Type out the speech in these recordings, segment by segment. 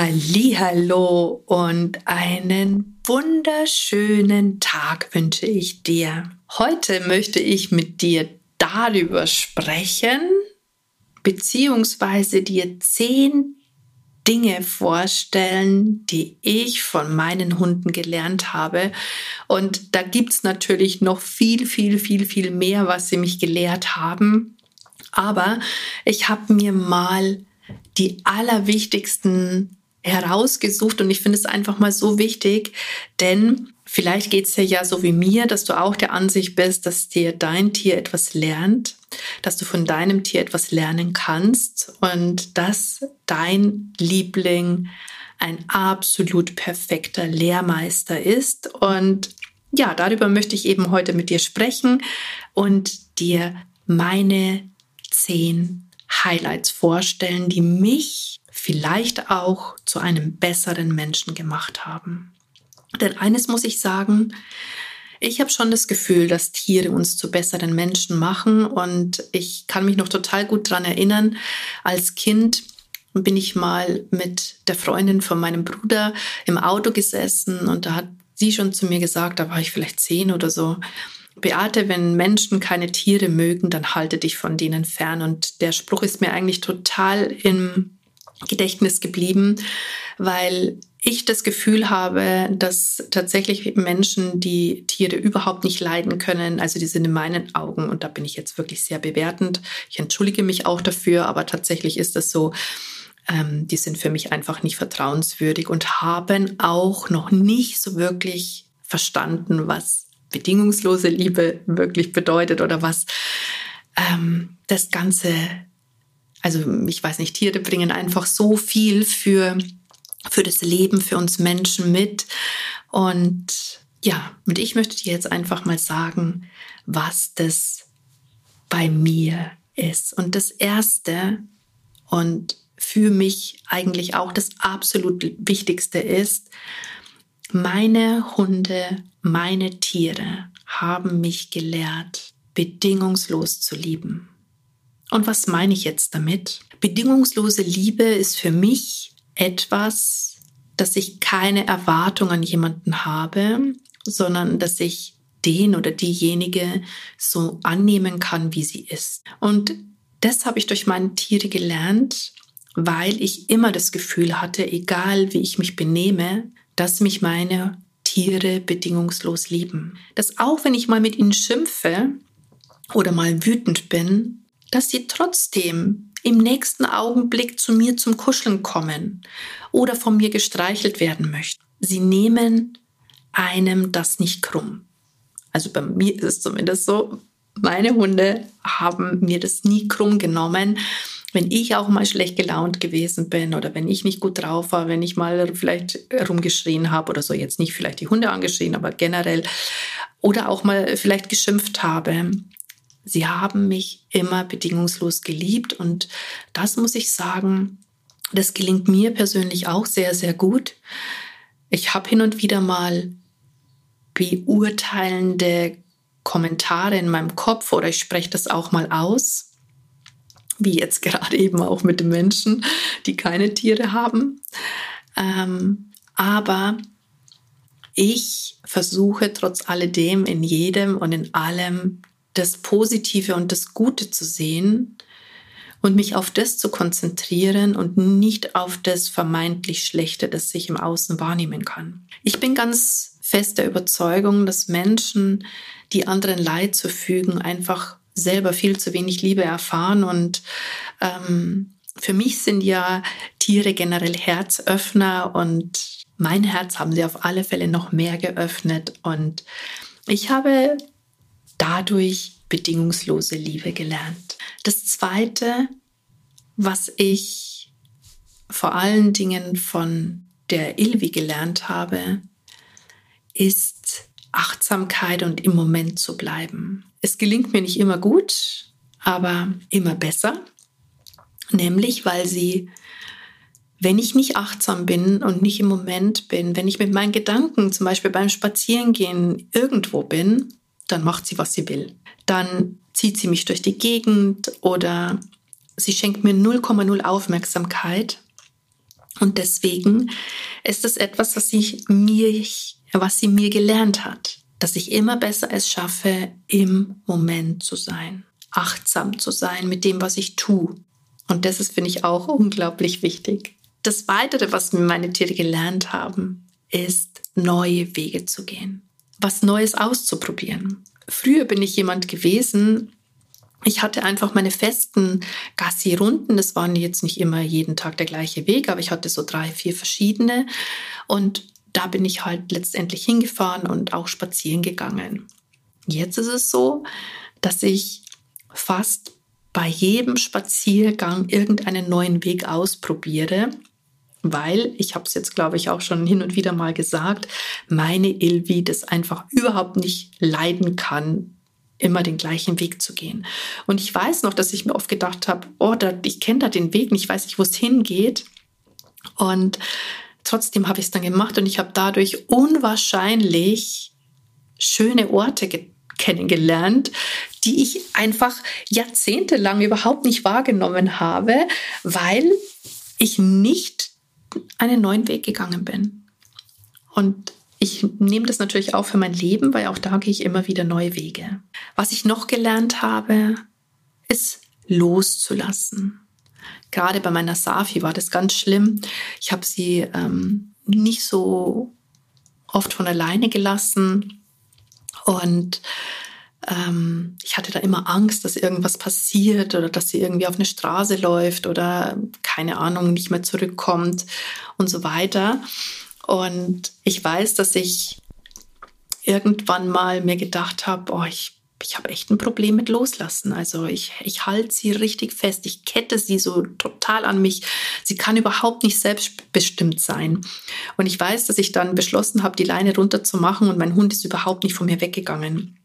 Hallo und einen wunderschönen Tag wünsche ich dir. Heute möchte ich mit dir darüber sprechen, beziehungsweise dir zehn Dinge vorstellen, die ich von meinen Hunden gelernt habe. Und da gibt es natürlich noch viel, viel, viel, viel mehr, was sie mich gelehrt haben. Aber ich habe mir mal die allerwichtigsten herausgesucht und ich finde es einfach mal so wichtig, denn vielleicht geht es dir ja so wie mir, dass du auch der Ansicht bist, dass dir dein Tier etwas lernt, dass du von deinem Tier etwas lernen kannst und dass dein Liebling ein absolut perfekter Lehrmeister ist. Und ja, darüber möchte ich eben heute mit dir sprechen und dir meine zehn Highlights vorstellen, die mich vielleicht auch zu einem besseren Menschen gemacht haben. Denn eines muss ich sagen, ich habe schon das Gefühl, dass Tiere uns zu besseren Menschen machen und ich kann mich noch total gut daran erinnern, als Kind bin ich mal mit der Freundin von meinem Bruder im Auto gesessen und da hat sie schon zu mir gesagt, da war ich vielleicht zehn oder so, Beate, wenn Menschen keine Tiere mögen, dann halte dich von denen fern. Und der Spruch ist mir eigentlich total im Gedächtnis geblieben, weil ich das Gefühl habe, dass tatsächlich Menschen, die Tiere überhaupt nicht leiden können, also die sind in meinen Augen, und da bin ich jetzt wirklich sehr bewertend, ich entschuldige mich auch dafür, aber tatsächlich ist das so, ähm, die sind für mich einfach nicht vertrauenswürdig und haben auch noch nicht so wirklich verstanden, was bedingungslose Liebe wirklich bedeutet oder was ähm, das Ganze also ich weiß nicht, Tiere bringen einfach so viel für, für das Leben, für uns Menschen mit. Und ja, und ich möchte dir jetzt einfach mal sagen, was das bei mir ist. Und das Erste und für mich eigentlich auch das absolut Wichtigste ist, meine Hunde, meine Tiere haben mich gelehrt, bedingungslos zu lieben. Und was meine ich jetzt damit? Bedingungslose Liebe ist für mich etwas, dass ich keine Erwartung an jemanden habe, sondern dass ich den oder diejenige so annehmen kann, wie sie ist. Und das habe ich durch meine Tiere gelernt, weil ich immer das Gefühl hatte, egal wie ich mich benehme, dass mich meine Tiere bedingungslos lieben. Dass auch wenn ich mal mit ihnen schimpfe oder mal wütend bin, dass sie trotzdem im nächsten Augenblick zu mir zum Kuscheln kommen oder von mir gestreichelt werden möchten. Sie nehmen einem das nicht krumm. Also bei mir ist es zumindest so, meine Hunde haben mir das nie krumm genommen. Wenn ich auch mal schlecht gelaunt gewesen bin oder wenn ich nicht gut drauf war, wenn ich mal vielleicht rumgeschrien habe oder so, jetzt nicht vielleicht die Hunde angeschrien, aber generell, oder auch mal vielleicht geschimpft habe, Sie haben mich immer bedingungslos geliebt und das muss ich sagen, das gelingt mir persönlich auch sehr, sehr gut. Ich habe hin und wieder mal beurteilende Kommentare in meinem Kopf oder ich spreche das auch mal aus, wie jetzt gerade eben auch mit den Menschen, die keine Tiere haben. Ähm, aber ich versuche trotz alledem in jedem und in allem das Positive und das Gute zu sehen und mich auf das zu konzentrieren und nicht auf das vermeintlich Schlechte, das sich im Außen wahrnehmen kann. Ich bin ganz fest der Überzeugung, dass Menschen, die anderen Leid zufügen, einfach selber viel zu wenig Liebe erfahren und ähm, für mich sind ja Tiere generell Herzöffner und mein Herz haben sie auf alle Fälle noch mehr geöffnet und ich habe dadurch bedingungslose Liebe gelernt. Das Zweite, was ich vor allen Dingen von der Ilvi gelernt habe, ist Achtsamkeit und im Moment zu bleiben. Es gelingt mir nicht immer gut, aber immer besser. Nämlich, weil sie, wenn ich nicht achtsam bin und nicht im Moment bin, wenn ich mit meinen Gedanken zum Beispiel beim Spazierengehen irgendwo bin, dann macht sie, was sie will. Dann zieht sie mich durch die Gegend oder sie schenkt mir 0,0 Aufmerksamkeit. Und deswegen ist es etwas, was ich mir, was sie mir gelernt hat, dass ich immer besser es schaffe, im Moment zu sein, achtsam zu sein mit dem, was ich tue. Und das ist, finde ich, auch unglaublich wichtig. Das Weitere, was mir meine Tiere gelernt haben, ist, neue Wege zu gehen, was Neues auszuprobieren. Früher bin ich jemand gewesen, ich hatte einfach meine festen Gassi-Runden. Das waren jetzt nicht immer jeden Tag der gleiche Weg, aber ich hatte so drei, vier verschiedene. Und da bin ich halt letztendlich hingefahren und auch spazieren gegangen. Jetzt ist es so, dass ich fast bei jedem Spaziergang irgendeinen neuen Weg ausprobiere, weil, ich habe es jetzt, glaube ich, auch schon hin und wieder mal gesagt, meine Ilvi das einfach überhaupt nicht leiden kann, immer den gleichen Weg zu gehen. Und ich weiß noch, dass ich mir oft gedacht habe, oh, da, ich kenne da den Weg nicht, ich weiß nicht, wo es hingeht. Und trotzdem habe ich es dann gemacht und ich habe dadurch unwahrscheinlich schöne Orte kennengelernt, die ich einfach jahrzehntelang überhaupt nicht wahrgenommen habe, weil ich nicht einen neuen Weg gegangen bin. Und ich nehme das natürlich auch für mein Leben, weil auch da gehe ich immer wieder neue Wege. Was ich noch gelernt habe, ist loszulassen. Gerade bei meiner Safi war das ganz schlimm. Ich habe sie ähm, nicht so oft von alleine gelassen und ähm, hatte da immer Angst, dass irgendwas passiert oder dass sie irgendwie auf eine Straße läuft oder keine Ahnung nicht mehr zurückkommt und so weiter. Und ich weiß, dass ich irgendwann mal mir gedacht habe, oh, ich, ich habe echt ein Problem mit Loslassen. Also ich, ich halte sie richtig fest, ich kette sie so total an mich. Sie kann überhaupt nicht selbstbestimmt sein. Und ich weiß, dass ich dann beschlossen habe, die Leine runterzumachen und mein Hund ist überhaupt nicht von mir weggegangen.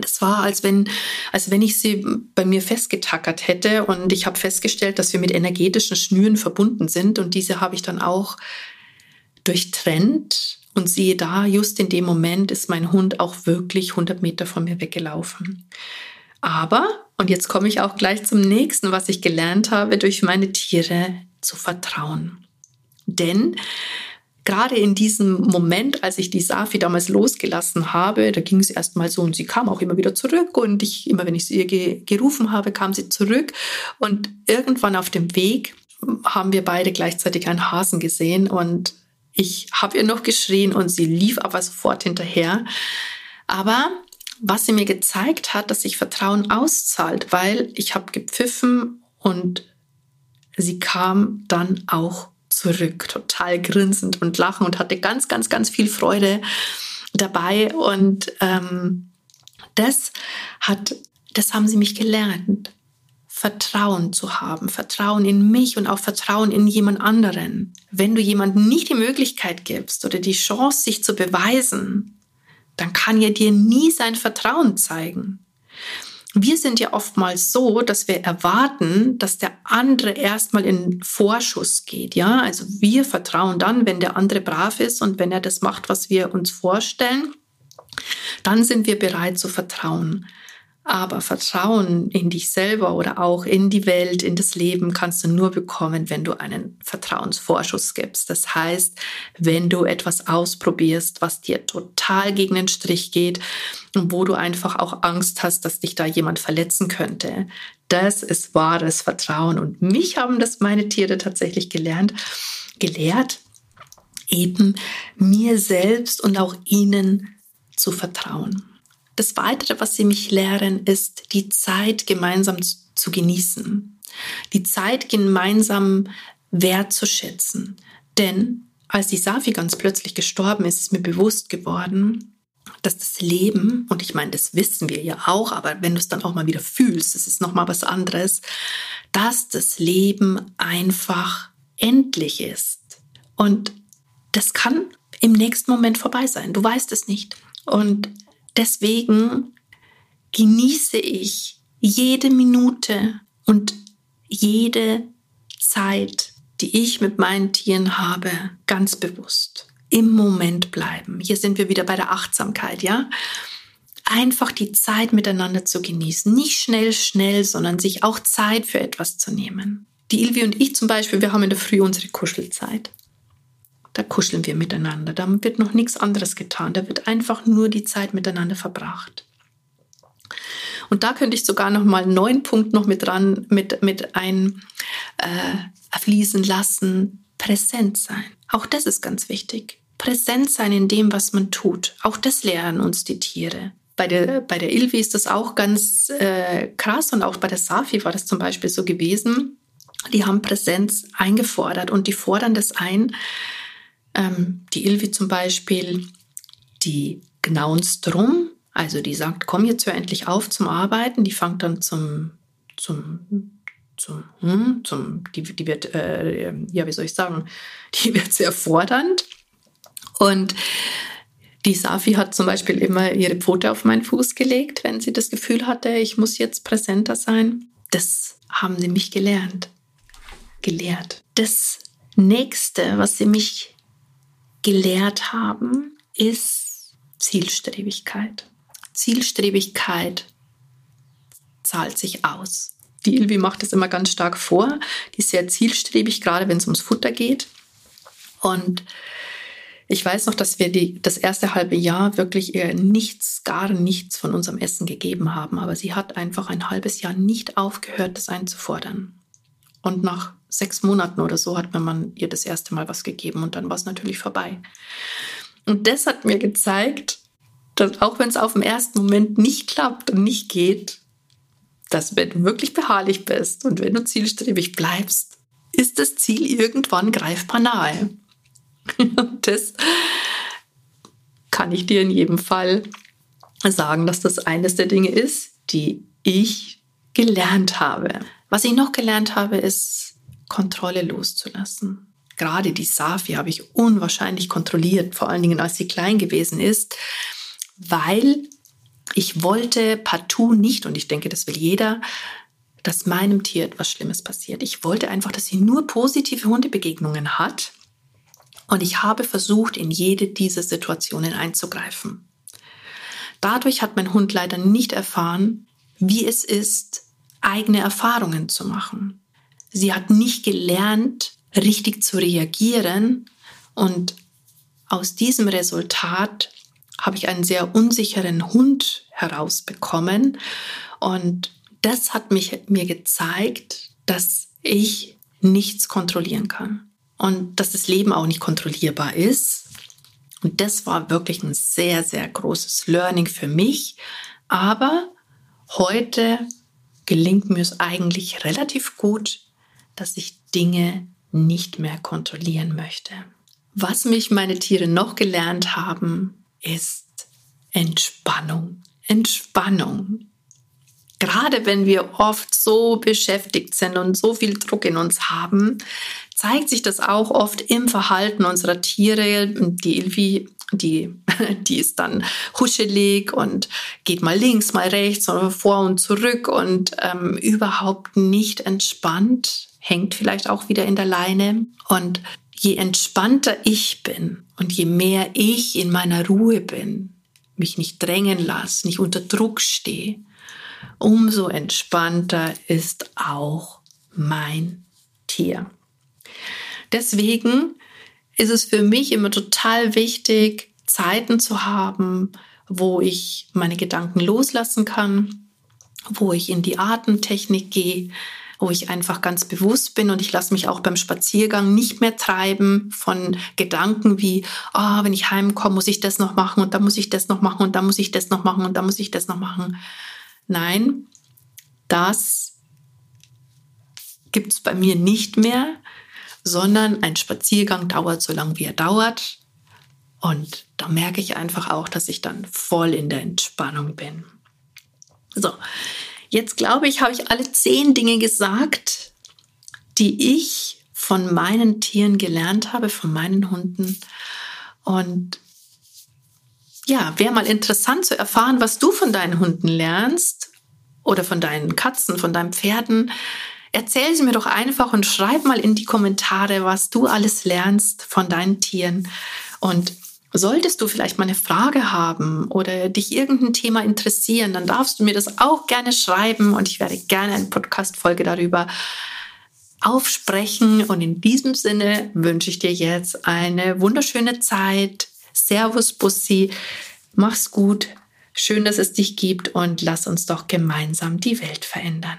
Das war, als wenn, als wenn ich sie bei mir festgetackert hätte und ich habe festgestellt, dass wir mit energetischen Schnüren verbunden sind und diese habe ich dann auch durchtrennt und siehe da, just in dem Moment ist mein Hund auch wirklich 100 Meter von mir weggelaufen. Aber, und jetzt komme ich auch gleich zum nächsten, was ich gelernt habe, durch meine Tiere zu vertrauen. Denn gerade in diesem Moment, als ich die Safi damals losgelassen habe, da ging es erstmal so und sie kam auch immer wieder zurück. Und ich, immer wenn ich sie ge gerufen habe, kam sie zurück. Und irgendwann auf dem Weg haben wir beide gleichzeitig einen Hasen gesehen. Und ich habe ihr noch geschrien und sie lief aber sofort hinterher. Aber was sie mir gezeigt hat, dass sich Vertrauen auszahlt, weil ich habe gepfiffen und sie kam dann auch zurück, total grinsend und lachen und hatte ganz, ganz, ganz viel Freude dabei. Und ähm, das hat, das haben sie mich gelernt. Vertrauen zu haben, Vertrauen in mich und auch Vertrauen in jemand anderen. Wenn du jemandem nicht die Möglichkeit gibst oder die Chance, sich zu beweisen, dann kann er dir nie sein Vertrauen zeigen. Wir sind ja oftmals so, dass wir erwarten, dass der andere erstmal in Vorschuss geht, ja? Also wir vertrauen dann, wenn der andere brav ist und wenn er das macht, was wir uns vorstellen, dann sind wir bereit zu vertrauen. Aber Vertrauen in dich selber oder auch in die Welt, in das Leben kannst du nur bekommen, wenn du einen Vertrauensvorschuss gibst. Das heißt, wenn du etwas ausprobierst, was dir total gegen den Strich geht und wo du einfach auch Angst hast, dass dich da jemand verletzen könnte. Das ist wahres Vertrauen. Und mich haben das meine Tiere tatsächlich gelernt, gelehrt, eben mir selbst und auch ihnen zu vertrauen. Das Weitere, was sie mich lehren, ist, die Zeit gemeinsam zu genießen, die Zeit gemeinsam wertzuschätzen. Denn als die Safi ganz plötzlich gestorben ist, ist mir bewusst geworden, dass das Leben, und ich meine, das wissen wir ja auch, aber wenn du es dann auch mal wieder fühlst, das ist nochmal was anderes, dass das Leben einfach endlich ist. Und das kann im nächsten Moment vorbei sein. Du weißt es nicht. Und deswegen genieße ich jede Minute und jede Zeit, die ich mit meinen Tieren habe, ganz bewusst. Im Moment bleiben. Hier sind wir wieder bei der Achtsamkeit, ja? Einfach die Zeit miteinander zu genießen. Nicht schnell, schnell, sondern sich auch Zeit für etwas zu nehmen. Die Ilvi und ich zum Beispiel, wir haben in der Früh unsere Kuschelzeit. Da kuscheln wir miteinander. Da wird noch nichts anderes getan. Da wird einfach nur die Zeit miteinander verbracht. Und da könnte ich sogar noch mal einen neuen Punkt noch mit dran, mit, mit ein, äh, fließen lassen. Präsent sein. Auch das ist ganz wichtig. Präsent sein in dem, was man tut. Auch das lernen uns die Tiere. Bei der, bei der Ilvi ist das auch ganz äh, krass und auch bei der Safi war das zum Beispiel so gewesen. Die haben Präsenz eingefordert und die fordern das ein. Ähm, die Ilvi zum Beispiel, die gnaunst drum, also die sagt, komm jetzt hör endlich auf zum Arbeiten. Die fängt dann zum, zum, zum, hm, zum die, die wird, äh, ja, wie soll ich sagen, die wird sehr fordernd. Und die Safi hat zum Beispiel immer ihre Pfote auf meinen Fuß gelegt, wenn sie das Gefühl hatte, ich muss jetzt präsenter sein. Das haben sie mich gelernt. Gelehrt. Das nächste, was sie mich gelehrt haben, ist Zielstrebigkeit. Zielstrebigkeit zahlt sich aus. Die Ilvi macht es immer ganz stark vor. Die ist sehr zielstrebig, gerade wenn es ums Futter geht. Und ich weiß noch, dass wir die, das erste halbe Jahr wirklich ihr nichts, gar nichts von unserem Essen gegeben haben. Aber sie hat einfach ein halbes Jahr nicht aufgehört, das einzufordern. Und nach sechs Monaten oder so hat man ihr das erste Mal was gegeben und dann war es natürlich vorbei. Und das hat mir gezeigt, dass auch wenn es auf dem ersten Moment nicht klappt und nicht geht, dass wenn du wirklich beharrlich bist und wenn du zielstrebig bleibst, ist das Ziel irgendwann greifbar nahe. Und das kann ich dir in jedem Fall sagen, dass das eines der Dinge ist, die ich gelernt habe. Was ich noch gelernt habe, ist Kontrolle loszulassen. Gerade die Safi habe ich unwahrscheinlich kontrolliert, vor allen Dingen als sie klein gewesen ist weil ich wollte partout nicht, und ich denke, das will jeder, dass meinem Tier etwas Schlimmes passiert. Ich wollte einfach, dass sie nur positive Hundebegegnungen hat. Und ich habe versucht, in jede dieser Situationen einzugreifen. Dadurch hat mein Hund leider nicht erfahren, wie es ist, eigene Erfahrungen zu machen. Sie hat nicht gelernt, richtig zu reagieren und aus diesem Resultat habe ich einen sehr unsicheren Hund herausbekommen. Und das hat mich, mir gezeigt, dass ich nichts kontrollieren kann und dass das Leben auch nicht kontrollierbar ist. Und das war wirklich ein sehr, sehr großes Learning für mich. Aber heute gelingt mir es eigentlich relativ gut, dass ich Dinge nicht mehr kontrollieren möchte. Was mich meine Tiere noch gelernt haben, ist Entspannung. Entspannung. Gerade wenn wir oft so beschäftigt sind und so viel Druck in uns haben, zeigt sich das auch oft im Verhalten unserer Tiere. Die Ilvi, die, die ist dann huschelig und geht mal links, mal rechts oder vor und zurück und ähm, überhaupt nicht entspannt, hängt vielleicht auch wieder in der Leine. Und je entspannter ich bin und je mehr ich in meiner Ruhe bin, mich nicht drängen lasse, nicht unter Druck stehe, umso entspannter ist auch mein Tier. Deswegen ist es für mich immer total wichtig, Zeiten zu haben, wo ich meine Gedanken loslassen kann, wo ich in die Atemtechnik gehe, wo ich einfach ganz bewusst bin und ich lasse mich auch beim Spaziergang nicht mehr treiben von Gedanken wie, oh, wenn ich heimkomme, muss ich das noch machen und da muss ich das noch machen und da muss ich das noch machen und da muss ich das noch machen. Nein, das gibt es bei mir nicht mehr, sondern ein Spaziergang dauert so lange, wie er dauert. Und da merke ich einfach auch, dass ich dann voll in der Entspannung bin. So, Jetzt glaube ich, habe ich alle zehn Dinge gesagt, die ich von meinen Tieren gelernt habe, von meinen Hunden. Und ja, wäre mal interessant zu erfahren, was du von deinen Hunden lernst oder von deinen Katzen, von deinen Pferden. Erzähl sie mir doch einfach und schreib mal in die Kommentare, was du alles lernst von deinen Tieren. Und solltest du vielleicht mal eine Frage haben oder dich irgendein Thema interessieren, dann darfst du mir das auch gerne schreiben und ich werde gerne eine Podcast-Folge darüber aufsprechen. Und in diesem Sinne wünsche ich dir jetzt eine wunderschöne Zeit. Servus, Bussi. Mach's gut. Schön, dass es dich gibt und lass uns doch gemeinsam die Welt verändern.